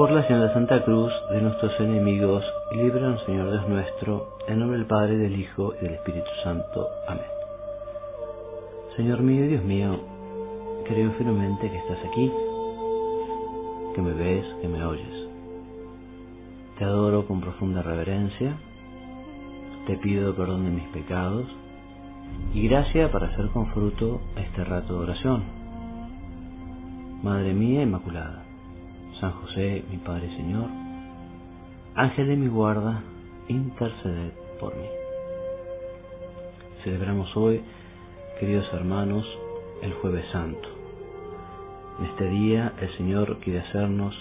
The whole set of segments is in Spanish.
Por la señal de Santa Cruz, de nuestros enemigos, líbranos, Señor Dios nuestro, en nombre del Padre, del Hijo y del Espíritu Santo. Amén. Señor mío y Dios mío, creo firmemente que estás aquí, que me ves, que me oyes. Te adoro con profunda reverencia, te pido perdón de mis pecados y gracia para hacer con fruto este rato de oración. Madre mía Inmaculada San José, mi Padre Señor, Ángel de mi guarda, interceded por mí. Celebramos hoy, queridos hermanos, el jueves santo. En este día el Señor quiere hacernos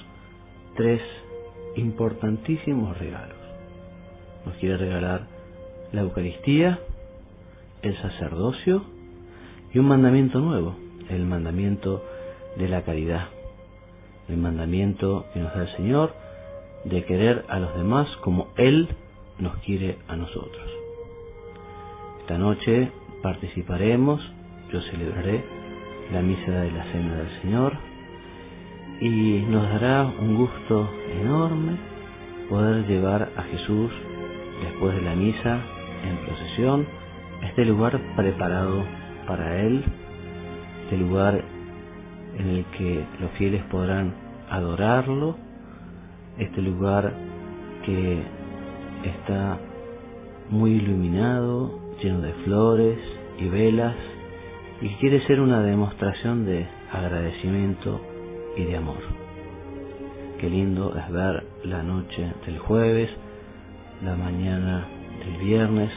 tres importantísimos regalos. Nos quiere regalar la Eucaristía, el sacerdocio y un mandamiento nuevo, el mandamiento de la caridad el mandamiento que nos da el Señor de querer a los demás como Él nos quiere a nosotros. Esta noche participaremos, yo celebraré la misa de la Cena del Señor y nos dará un gusto enorme poder llevar a Jesús después de la misa en procesión a este lugar preparado para Él, este lugar en el que los fieles podrán adorarlo, este lugar que está muy iluminado, lleno de flores y velas, y quiere ser una demostración de agradecimiento y de amor. Qué lindo es ver la noche del jueves, la mañana del viernes,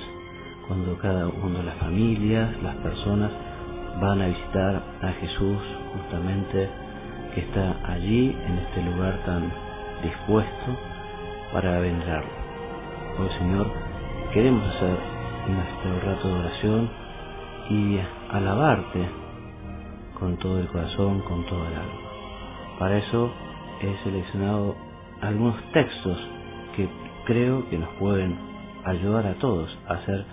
cuando cada uno de las familias, las personas, van a visitar a Jesús justamente que está allí en este lugar tan dispuesto para venerarlo. Oh Señor, queremos hacer nuestro rato de oración y alabarte con todo el corazón, con todo el alma. Para eso he seleccionado algunos textos que creo que nos pueden ayudar a todos a hacer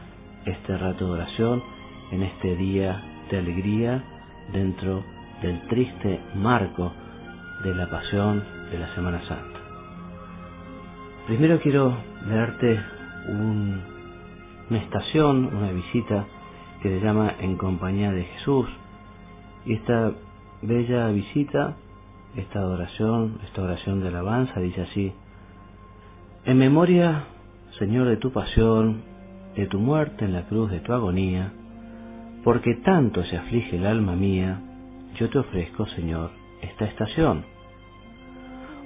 este rato de oración en este día de alegría dentro del triste marco de la pasión de la Semana Santa. Primero quiero leerte una estación, una visita que se llama En compañía de Jesús. Y esta bella visita, esta adoración, esta oración de alabanza dice así, en memoria, Señor, de tu pasión, de tu muerte en la cruz, de tu agonía, porque tanto se aflige el alma mía, yo te ofrezco, Señor, esta estación.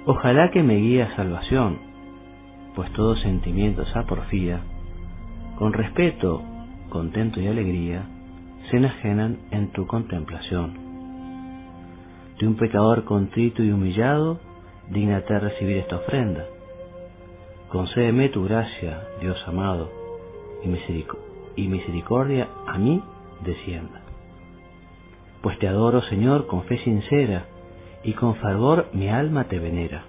Ojalá que me guíe a salvación, pues todo sentimiento esa porfía, con respeto, contento y alegría, se enajenan en tu contemplación. De un pecador contrito y humillado, dignate recibir esta ofrenda. Concédeme tu gracia, Dios amado, y misericordia a mí descienda pues te adoro, Señor, con fe sincera, y con fervor mi alma te venera.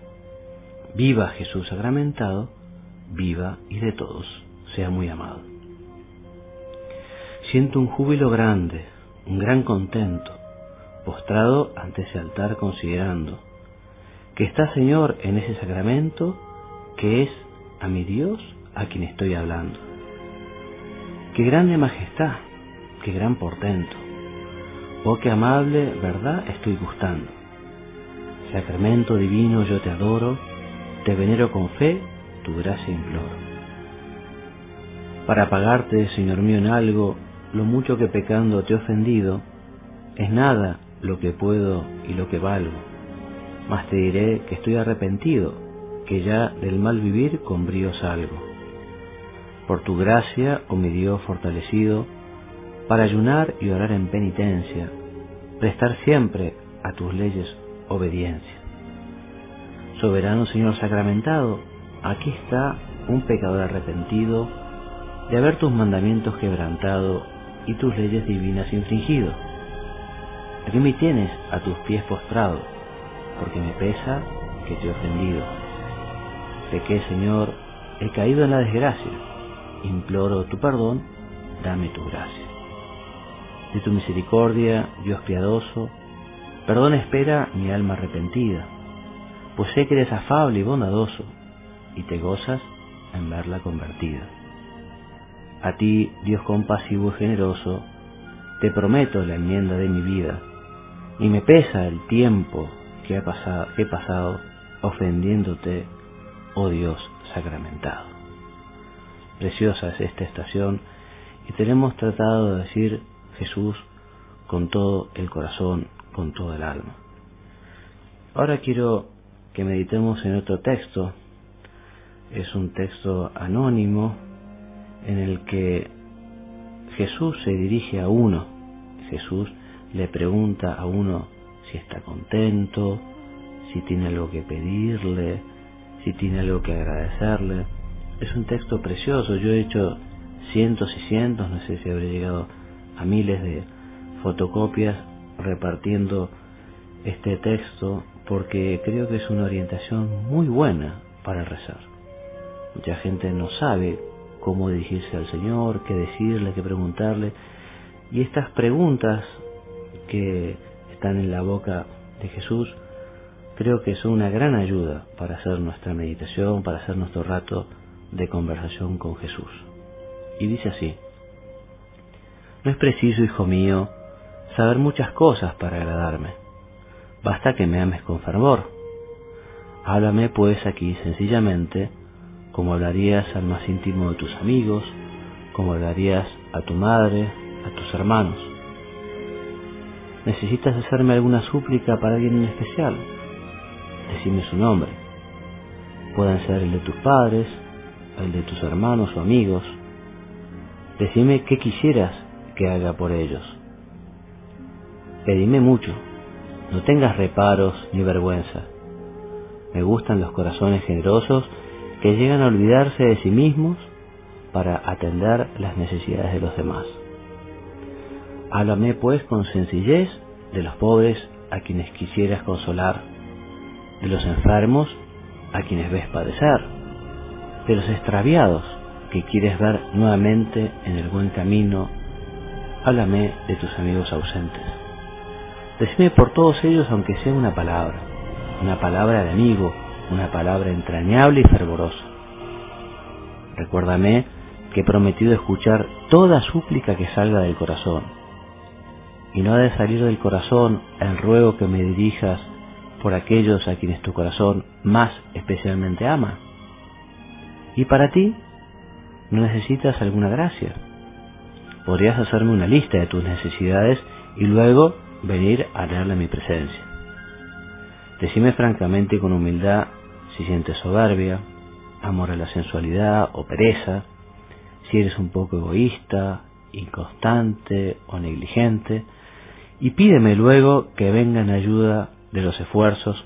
Viva Jesús sacramentado, viva y de todos sea muy amado. Siento un júbilo grande, un gran contento, postrado ante ese altar considerando que está Señor en ese sacramento que es a mi Dios a quien estoy hablando. Qué grande majestad, qué gran portento Oh, qué amable verdad estoy gustando. Sacramento divino yo te adoro, te venero con fe, tu gracia imploro. Para pagarte, Señor mío, en algo, lo mucho que pecando te he ofendido, es nada lo que puedo y lo que valgo. mas te diré que estoy arrepentido, que ya del mal vivir con brío salgo. Por tu gracia, oh mi Dios fortalecido, para ayunar y orar en penitencia, prestar siempre a tus leyes obediencia. Soberano Señor sacramentado, aquí está un pecador arrepentido de haber tus mandamientos quebrantado y tus leyes divinas infringido. Aquí me tienes a tus pies postrado, porque me pesa que te he ofendido. que Señor, he caído en la desgracia. Imploro tu perdón, dame tu gracia. De tu misericordia, Dios piadoso, perdón espera mi alma arrepentida, pues sé que eres afable y bondadoso, y te gozas en verla convertida. A ti, Dios compasivo y generoso, te prometo la enmienda de mi vida, y me pesa el tiempo que, pasado, he pasado ofendiéndote, oh Dios sacramentado. Preciosa es esta estación y tenemos tratado de decir Jesús con todo el corazón, con todo el alma. Ahora quiero que meditemos en otro texto. Es un texto anónimo en el que Jesús se dirige a uno. Jesús le pregunta a uno si está contento, si tiene algo que pedirle, si tiene algo que agradecerle. Es un texto precioso, yo he hecho cientos y cientos, no sé si habré llegado a miles de fotocopias repartiendo este texto porque creo que es una orientación muy buena para rezar. Mucha gente no sabe cómo dirigirse al Señor, qué decirle, qué preguntarle, y estas preguntas que están en la boca de Jesús, creo que son una gran ayuda para hacer nuestra meditación, para hacer nuestro rato de conversación con Jesús. Y dice así, no es preciso, hijo mío, saber muchas cosas para agradarme. Basta que me ames con fervor. Háblame pues aquí sencillamente, como hablarías al más íntimo de tus amigos, como hablarías a tu madre, a tus hermanos. ¿Necesitas hacerme alguna súplica para alguien en especial? Decime su nombre. Pueden ser el de tus padres, el de tus hermanos o amigos. Decime qué quisieras que haga por ellos. Pedime mucho, no tengas reparos ni vergüenza. Me gustan los corazones generosos que llegan a olvidarse de sí mismos para atender las necesidades de los demás. Háblame pues con sencillez de los pobres a quienes quisieras consolar, de los enfermos a quienes ves padecer, de los extraviados que quieres ver nuevamente en el buen camino. Háblame de tus amigos ausentes. Decime por todos ellos aunque sea una palabra, una palabra de amigo, una palabra entrañable y fervorosa. Recuérdame que he prometido escuchar toda súplica que salga del corazón y no ha de salir del corazón el ruego que me dirijas por aquellos a quienes tu corazón más especialmente ama. ¿Y para ti? ¿No necesitas alguna gracia? Podrías hacerme una lista de tus necesidades y luego venir a leerle mi presencia. Decime francamente y con humildad si sientes soberbia, amor a la sensualidad o pereza, si eres un poco egoísta, inconstante o negligente, y pídeme luego que venga en ayuda de los esfuerzos,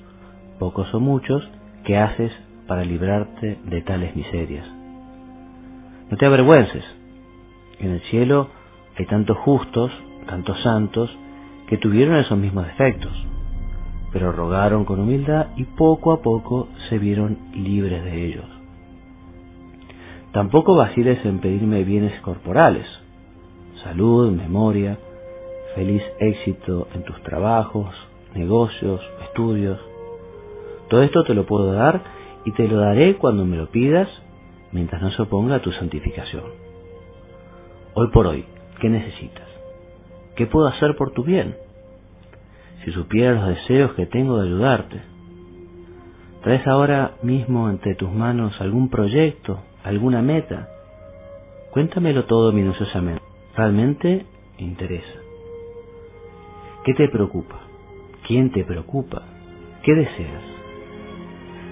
pocos o muchos, que haces para librarte de tales miserias. No te avergüences. En el cielo hay tantos justos, tantos santos, que tuvieron esos mismos defectos, pero rogaron con humildad y poco a poco se vieron libres de ellos. Tampoco vaciles en pedirme bienes corporales, salud, memoria, feliz éxito en tus trabajos, negocios, estudios. Todo esto te lo puedo dar y te lo daré cuando me lo pidas mientras no se oponga a tu santificación. Hoy por hoy, ¿qué necesitas? ¿Qué puedo hacer por tu bien? Si supieras los deseos que tengo de ayudarte. ¿Traes ahora mismo entre tus manos algún proyecto, alguna meta? Cuéntamelo todo minuciosamente. Realmente interesa. ¿Qué te preocupa? ¿Quién te preocupa? ¿Qué deseas?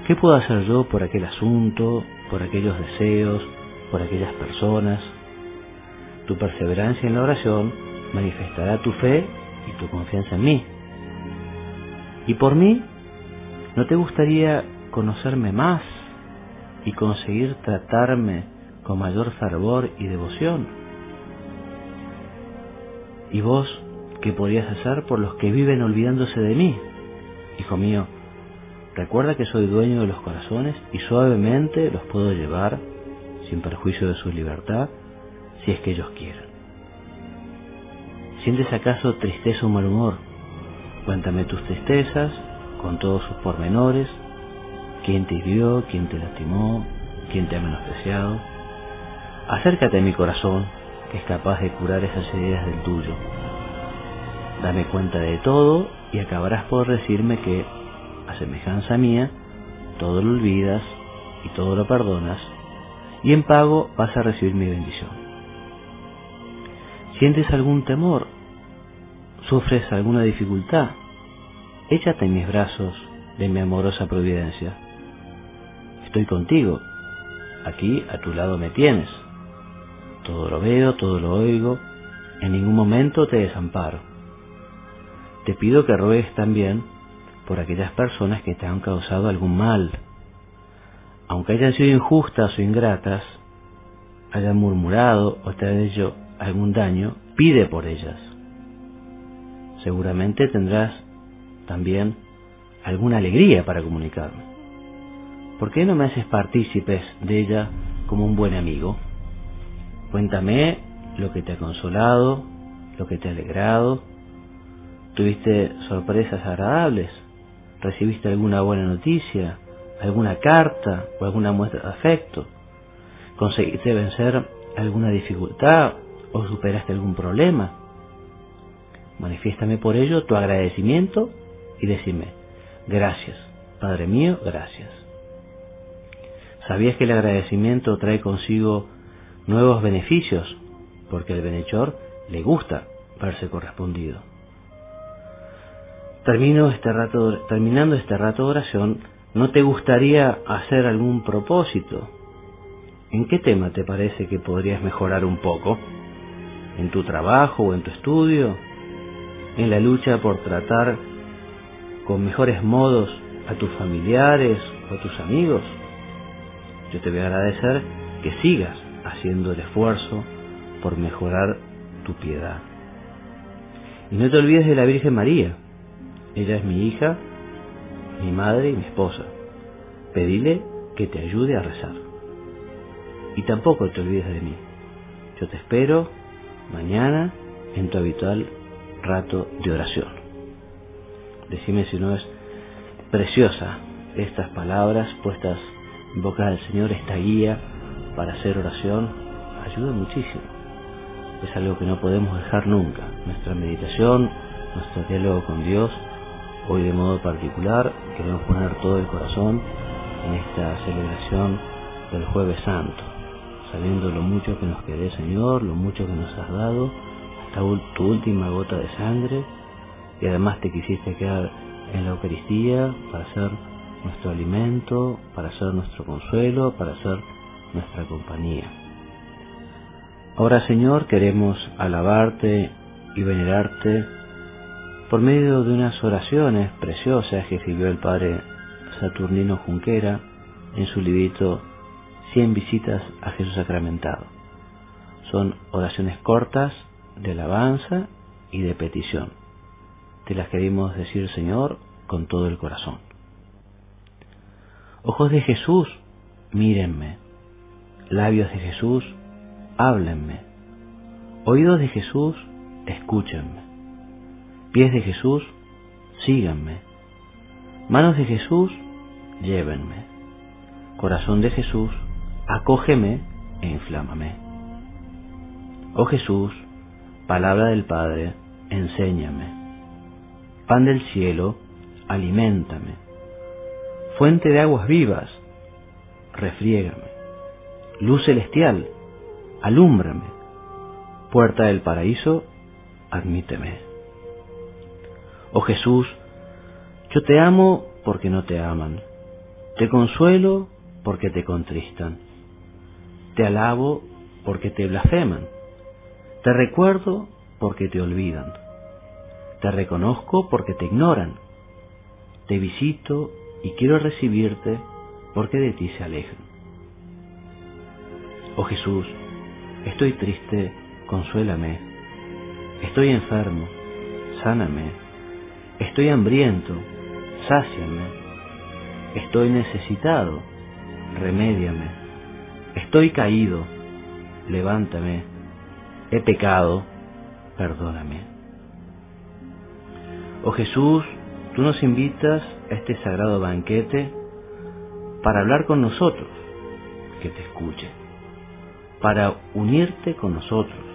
¿Qué puedo hacer yo por aquel asunto, por aquellos deseos, por aquellas personas? Tu perseverancia en la oración manifestará tu fe y tu confianza en mí. ¿Y por mí? ¿No te gustaría conocerme más y conseguir tratarme con mayor fervor y devoción? ¿Y vos qué podrías hacer por los que viven olvidándose de mí? Hijo mío, recuerda que soy dueño de los corazones y suavemente los puedo llevar, sin perjuicio de su libertad, si es que ellos quieren. ¿Sientes acaso tristeza o mal humor? Cuéntame tus tristezas, con todos sus pormenores, quién te hirió, quién te lastimó, quién te ha menospreciado. Acércate a mi corazón, que es capaz de curar esas heridas del tuyo. Dame cuenta de todo y acabarás por decirme que, a semejanza mía, todo lo olvidas y todo lo perdonas, y en pago vas a recibir mi bendición. ¿Sientes algún temor? ¿Sufres alguna dificultad? Échate en mis brazos de mi amorosa providencia. Estoy contigo, aquí a tu lado me tienes. Todo lo veo, todo lo oigo, en ningún momento te desamparo. Te pido que ruegues también por aquellas personas que te han causado algún mal, aunque hayan sido injustas o ingratas, hayan murmurado o te hayan hecho algún daño, pide por ellas. Seguramente tendrás también alguna alegría para comunicarme. ¿Por qué no me haces partícipes de ella como un buen amigo? Cuéntame lo que te ha consolado, lo que te ha alegrado. ¿Tuviste sorpresas agradables? ¿Recibiste alguna buena noticia? ¿Alguna carta o alguna muestra de afecto? ¿Conseguiste vencer alguna dificultad superaste algún problema? Manifiéstame por ello tu agradecimiento y decime, gracias, Padre mío, gracias. ¿Sabías que el agradecimiento trae consigo nuevos beneficios? Porque al benhechor le gusta verse correspondido. Termino este rato, terminando este rato de oración, ¿no te gustaría hacer algún propósito? ¿En qué tema te parece que podrías mejorar un poco? ¿En tu trabajo o en tu estudio? ¿En la lucha por tratar con mejores modos a tus familiares o tus amigos? Yo te voy a agradecer que sigas haciendo el esfuerzo por mejorar tu piedad. Y no te olvides de la Virgen María. Ella es mi hija, mi madre y mi esposa. Pedile que te ayude a rezar. Y tampoco te olvides de mí. Yo te espero mañana en tu habitual rato de oración. Decime si no es preciosa estas palabras puestas en boca del Señor, esta guía para hacer oración, ayuda muchísimo. Es algo que no podemos dejar nunca. Nuestra meditación, nuestro diálogo con Dios, hoy de modo particular, queremos poner todo el corazón en esta celebración del jueves santo, sabiendo lo mucho que nos quede Señor, lo mucho que nos has dado, hasta tu última gota de sangre, y además te quisiste quedar en la Eucaristía para ser nuestro alimento, para ser nuestro consuelo, para ser nuestra compañía. Ahora Señor queremos alabarte y venerarte por medio de unas oraciones preciosas que escribió el Padre Saturnino Junquera en su librito Cien visitas a Jesús sacramentado. Son oraciones cortas de alabanza y de petición. Te las queremos decir, Señor, con todo el corazón. Ojos de Jesús, mírenme. Labios de Jesús, háblenme. Oídos de Jesús, escúchenme. Pies de Jesús, síganme. Manos de Jesús, llévenme. Corazón de Jesús, acógeme e inflámame. Oh Jesús, palabra del Padre, enséñame. Pan del cielo, aliméntame. Fuente de aguas vivas, refriégame luz celestial, alúmbrame, puerta del paraíso, admíteme. Oh Jesús, yo te amo porque no te aman. Te consuelo porque te contristan. Te alabo porque te blasfeman. Te recuerdo porque te olvidan. Te reconozco porque te ignoran. Te visito y quiero recibirte porque de ti se alejan. Oh Jesús, estoy triste, consuélame. Estoy enfermo, sáname. Estoy hambriento, sáciame. Estoy necesitado, remédiame. Estoy caído, levántame. He pecado, perdóname. Oh Jesús, tú nos invitas a este sagrado banquete para hablar con nosotros, que te escuche, para unirte con nosotros,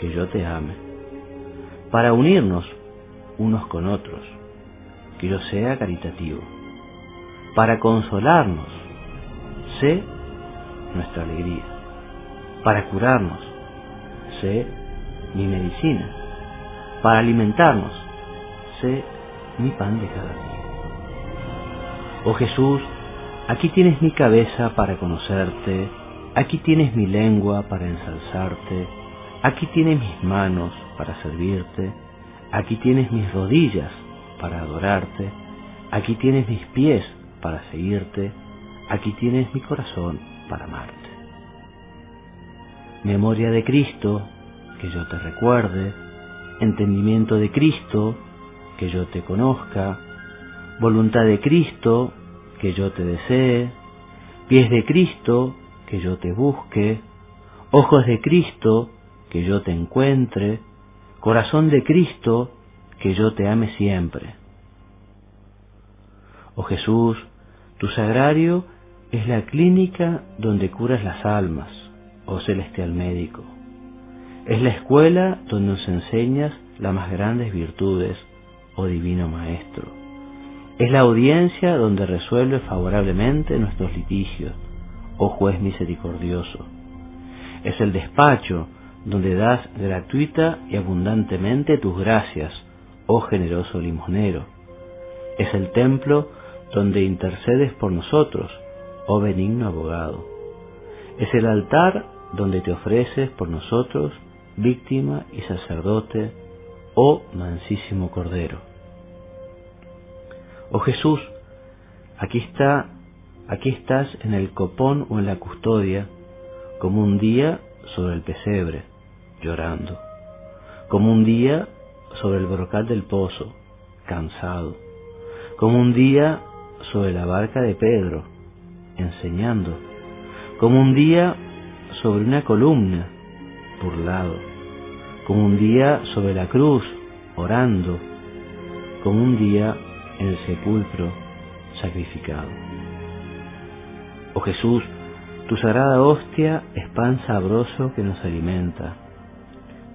que yo te ame, para unirnos unos con otros, que yo sea caritativo, para consolarnos, sé nuestra alegría, para curarnos, sé mi medicina, para alimentarnos, sé mi pan de cada día. Oh Jesús, aquí tienes mi cabeza para conocerte, aquí tienes mi lengua para ensalzarte, aquí tienes mis manos para servirte, aquí tienes mis rodillas para adorarte, aquí tienes mis pies para seguirte, aquí tienes mi corazón para amarte. Memoria de Cristo, que yo te recuerde, entendimiento de Cristo, que yo te conozca, voluntad de Cristo, que yo te desee, pies de Cristo, que yo te busque, ojos de Cristo, que yo te encuentre, corazón de Cristo, que yo te ame siempre. Oh Jesús, tu sagrario es la clínica donde curas las almas, oh celestial médico. Es la escuela donde nos enseñas las más grandes virtudes, oh divino Maestro. Es la audiencia donde resuelve favorablemente nuestros litigios, oh juez misericordioso. Es el despacho donde das gratuita y abundantemente tus gracias, oh generoso limonero. Es el templo donde intercedes por nosotros, oh benigno abogado. Es el altar donde te ofreces por nosotros, víctima y sacerdote, oh mansísimo Cordero. Oh Jesús, aquí está, aquí estás en el copón o en la custodia, como un día sobre el pesebre, llorando, como un día sobre el brocal del pozo, cansado, como un día sobre la barca de Pedro, enseñando, como un día sobre una columna, burlado, como un día sobre la cruz, orando, como un día en el sepulcro, sacrificado. Oh Jesús, tu sagrada hostia es pan sabroso que nos alimenta,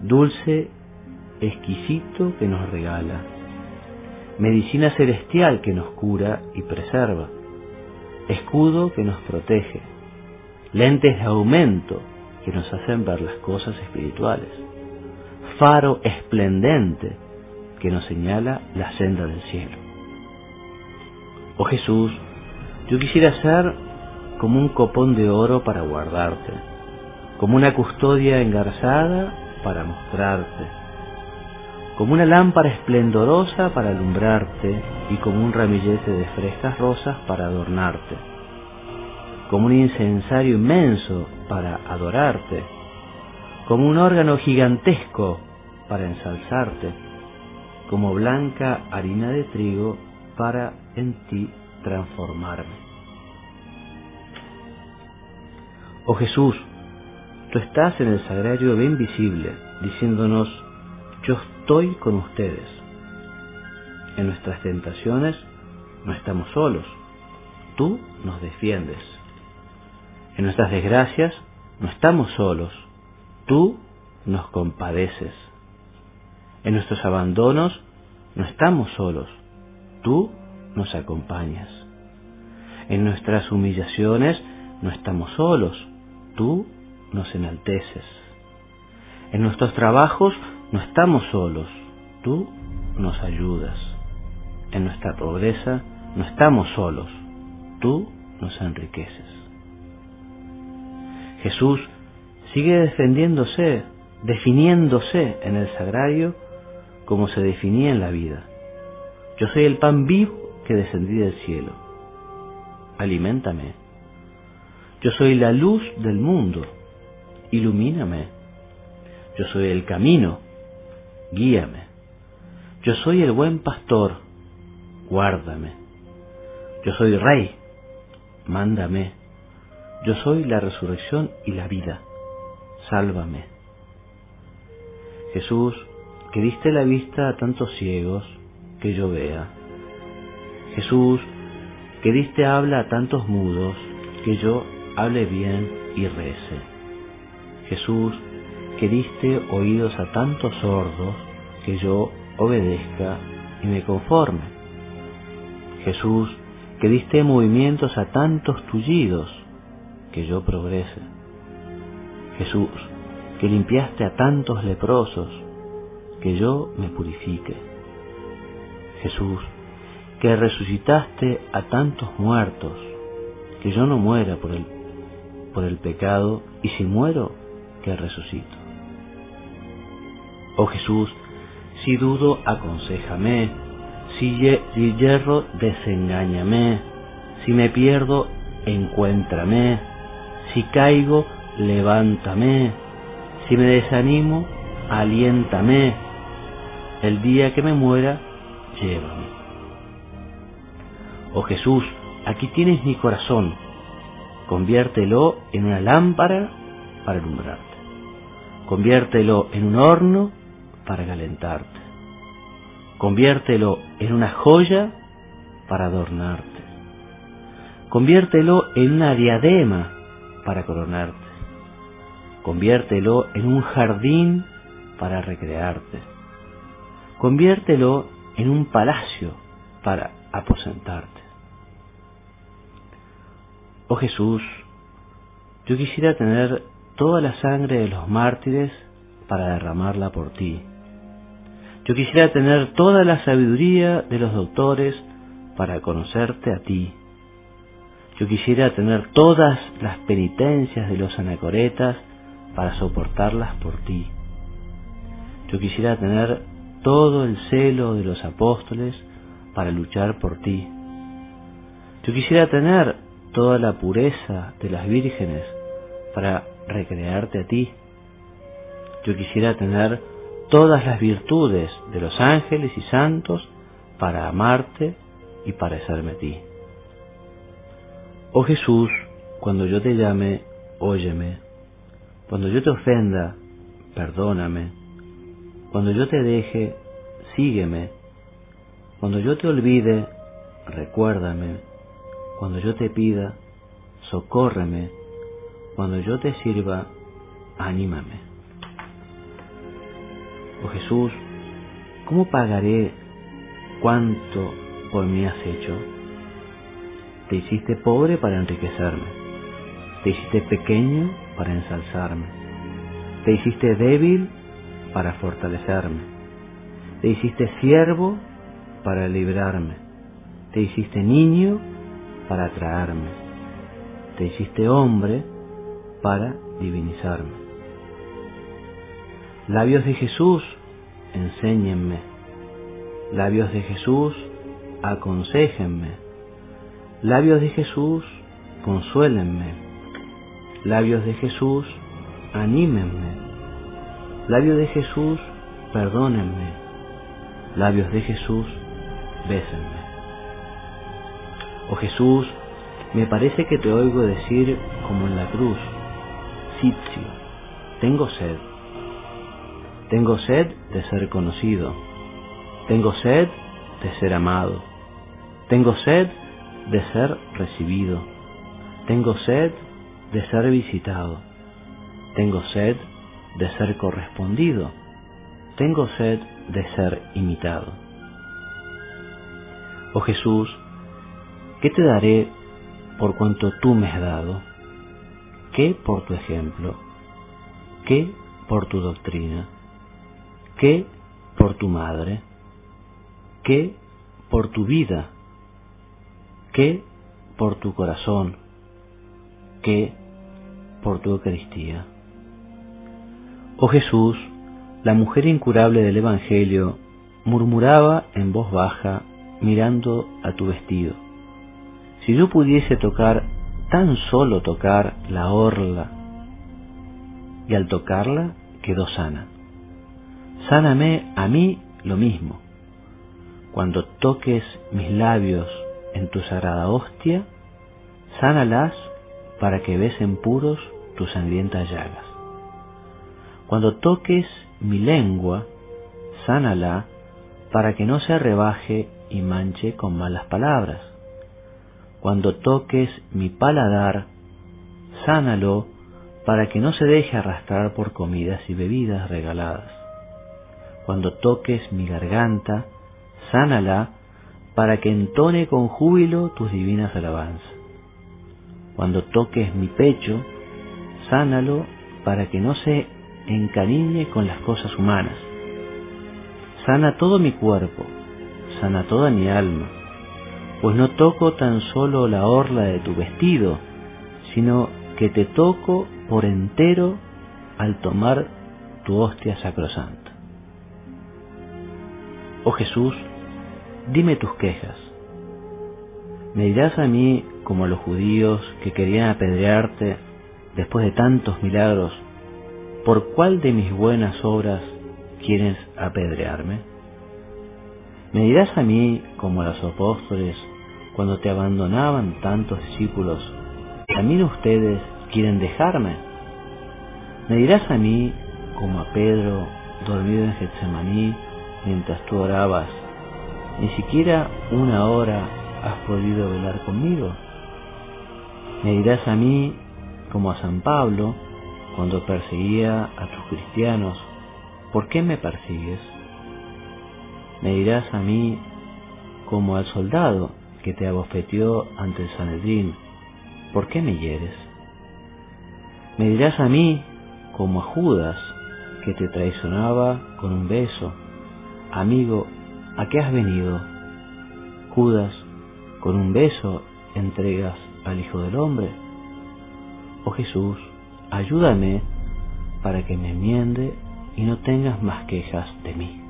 dulce, exquisito que nos regala, medicina celestial que nos cura y preserva, escudo que nos protege, lentes de aumento que nos hacen ver las cosas espirituales, faro esplendente que nos señala la senda del cielo. Oh Jesús, yo quisiera ser como un copón de oro para guardarte, como una custodia engarzada para mostrarte, como una lámpara esplendorosa para alumbrarte y como un ramillete de frescas rosas para adornarte, como un incensario inmenso para adorarte, como un órgano gigantesco para ensalzarte, como blanca harina de trigo para en ti transformarme. Oh Jesús, tú estás en el sagrario bien visible, diciéndonos, yo estoy con ustedes. En nuestras tentaciones no estamos solos, tú nos defiendes. En nuestras desgracias no estamos solos, tú nos compadeces. En nuestros abandonos no estamos solos, tú nos acompañas. En nuestras humillaciones no estamos solos, tú nos enalteces. En nuestros trabajos no estamos solos, tú nos ayudas. En nuestra pobreza no estamos solos, tú nos enriqueces. Jesús sigue defendiéndose, definiéndose en el sagrario como se definía en la vida. Yo soy el pan vivo que descendí del cielo. Aliméntame. Yo soy la luz del mundo. Ilumíname. Yo soy el camino. Guíame. Yo soy el buen pastor. Guárdame. Yo soy rey. Mándame. Yo soy la resurrección y la vida. Sálvame. Jesús, que diste la vista a tantos ciegos, que yo vea. Jesús, que diste habla a tantos mudos, que yo hable bien y rece. Jesús, que diste oídos a tantos sordos, que yo obedezca y me conforme. Jesús, que diste movimientos a tantos tullidos, que yo progrese. Jesús, que limpiaste a tantos leprosos, que yo me purifique. Jesús, que resucitaste a tantos muertos, que yo no muera por el, por el pecado, y si muero, que resucito. Oh Jesús, si dudo, aconsejame, si, si hierro, desengáñame, si me pierdo, encuéntrame, si caigo, levántame, si me desanimo, aliéntame, el día que me muera, llévame. Oh Jesús, aquí tienes mi corazón, conviértelo en una lámpara para alumbrarte, conviértelo en un horno para calentarte, conviértelo en una joya para adornarte, conviértelo en una diadema para coronarte, conviértelo en un jardín para recrearte, conviértelo en un palacio para aposentarte. Oh Jesús, yo quisiera tener toda la sangre de los mártires para derramarla por ti. Yo quisiera tener toda la sabiduría de los doctores para conocerte a ti. Yo quisiera tener todas las penitencias de los anacoretas para soportarlas por ti. Yo quisiera tener todo el celo de los apóstoles para luchar por ti. Yo quisiera tener toda la pureza de las vírgenes para recrearte a ti. Yo quisiera tener todas las virtudes de los ángeles y santos para amarte y parecerme a ti. Oh Jesús, cuando yo te llame, óyeme. Cuando yo te ofenda, perdóname. Cuando yo te deje, sígueme. Cuando yo te olvide, recuérdame cuando yo te pida, socórreme. Cuando yo te sirva, anímame. Oh Jesús, ¿cómo pagaré cuánto por mí has hecho? Te hiciste pobre para enriquecerme. Te hiciste pequeño para ensalzarme. Te hiciste débil para fortalecerme. Te hiciste siervo para librarme. Te hiciste niño para atraerme. Te hiciste hombre para divinizarme. Labios de Jesús, enséñenme. Labios de Jesús, aconsejenme. Labios de Jesús, consuélenme. Labios de Jesús, anímenme. Labios de Jesús, perdónenme. Labios de Jesús, bésenme. Oh Jesús, me parece que te oigo decir como en la cruz, Sitio, tengo sed. Tengo sed de ser conocido. Tengo sed de ser amado. Tengo sed de ser recibido. Tengo sed de ser visitado. Tengo sed de ser correspondido. Tengo sed de ser imitado. Oh Jesús, ¿Qué te daré por cuanto tú me has dado? ¿Qué por tu ejemplo? ¿Qué por tu doctrina? ¿Qué por tu madre? ¿Qué por tu vida? que por tu corazón, que por tu Eucaristía. Oh Jesús, la mujer incurable del Evangelio murmuraba en voz baja mirando a tu vestido. Si yo pudiese tocar, tan solo tocar la orla, y al tocarla quedó sana. Sáname a mí lo mismo. Cuando toques mis labios en tu sagrada hostia, sánalas para que besen puros tus sangrientas llagas. Cuando toques mi lengua, sánala para que no se rebaje y manche con malas palabras. Cuando toques mi paladar, sánalo para que no se deje arrastrar por comidas y bebidas regaladas. Cuando toques mi garganta, sánala para que entone con júbilo tus divinas alabanzas. Cuando toques mi pecho, sánalo para que no se encariñe con las cosas humanas. Sana todo mi cuerpo, sana toda mi alma, pues no toco tan solo la orla de tu vestido, sino que te toco por entero al tomar tu hostia sacrosanta. Oh Jesús, dime tus quejas. ¿Me dirás a mí como a los judíos que querían apedrearte después de tantos milagros, por cuál de mis buenas obras quieres apedrearme? ¿Me dirás a mí como a los apóstoles cuando te abandonaban tantos discípulos, también ustedes quieren dejarme? ¿Me dirás a mí como a Pedro dormido en Getsemaní mientras tú orabas, ni siquiera una hora has podido velar conmigo? Me dirás a mí, como a San Pablo, cuando perseguía a tus cristianos, ¿por qué me persigues? Me dirás a mí, como al soldado que te abofeteó ante el Sanedrín, ¿por qué me hieres? Me dirás a mí, como a Judas, que te traicionaba con un beso, amigo, ¿a qué has venido? Judas, con un beso entregas al Hijo del Hombre. Oh Jesús, ayúdame para que me enmiende y no tengas más quejas de mí.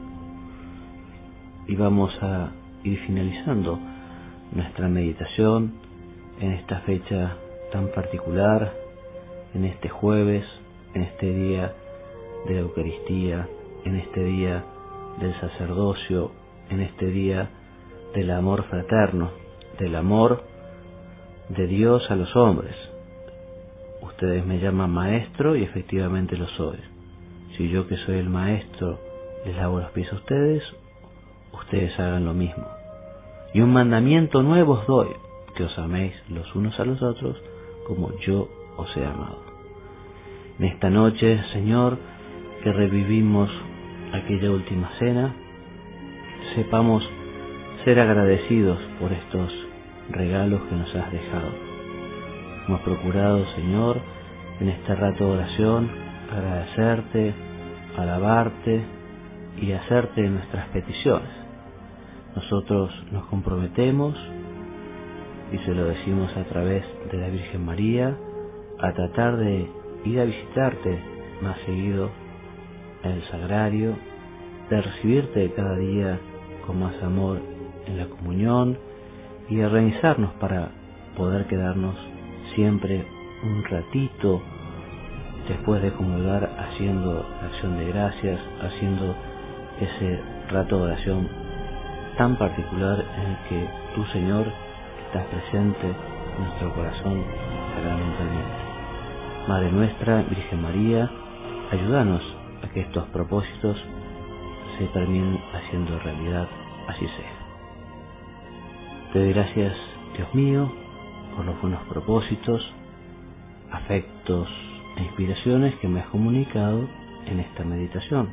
Y vamos a ir finalizando nuestra meditación en esta fecha tan particular, en este jueves, en este día de la Eucaristía, en este día del sacerdocio, en este día del amor fraterno, del amor de Dios a los hombres. Ustedes me llaman maestro y efectivamente lo soy. Si yo que soy el maestro les lavo los pies a ustedes, ustedes hagan lo mismo. Y un mandamiento nuevo os doy, que os améis los unos a los otros como yo os he amado. En esta noche, Señor, que revivimos aquella última cena, sepamos ser agradecidos por estos regalos que nos has dejado. Hemos procurado, Señor, en este rato de oración, agradecerte, alabarte y hacerte nuestras peticiones. Nosotros nos comprometemos, y se lo decimos a través de la Virgen María, a tratar de ir a visitarte más seguido el sagrario, de recibirte cada día con más amor en la comunión y de organizarnos para poder quedarnos siempre un ratito después de comulgar haciendo acción de gracias, haciendo ese rato de oración tan particular en el que tú Señor estás presente en nuestro corazón sacramentalmente. Madre nuestra, Virgen María, ayúdanos a que estos propósitos se terminen haciendo realidad, así sea. Te doy gracias, Dios mío, por los buenos propósitos, afectos e inspiraciones que me has comunicado en esta meditación.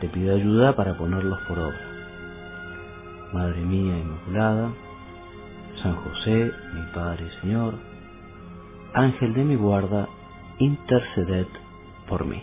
Te pido ayuda para ponerlos por obra. Madre mía Inmaculada, San José, mi Padre y Señor, Ángel de mi guarda, interceded por mí.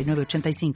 906985.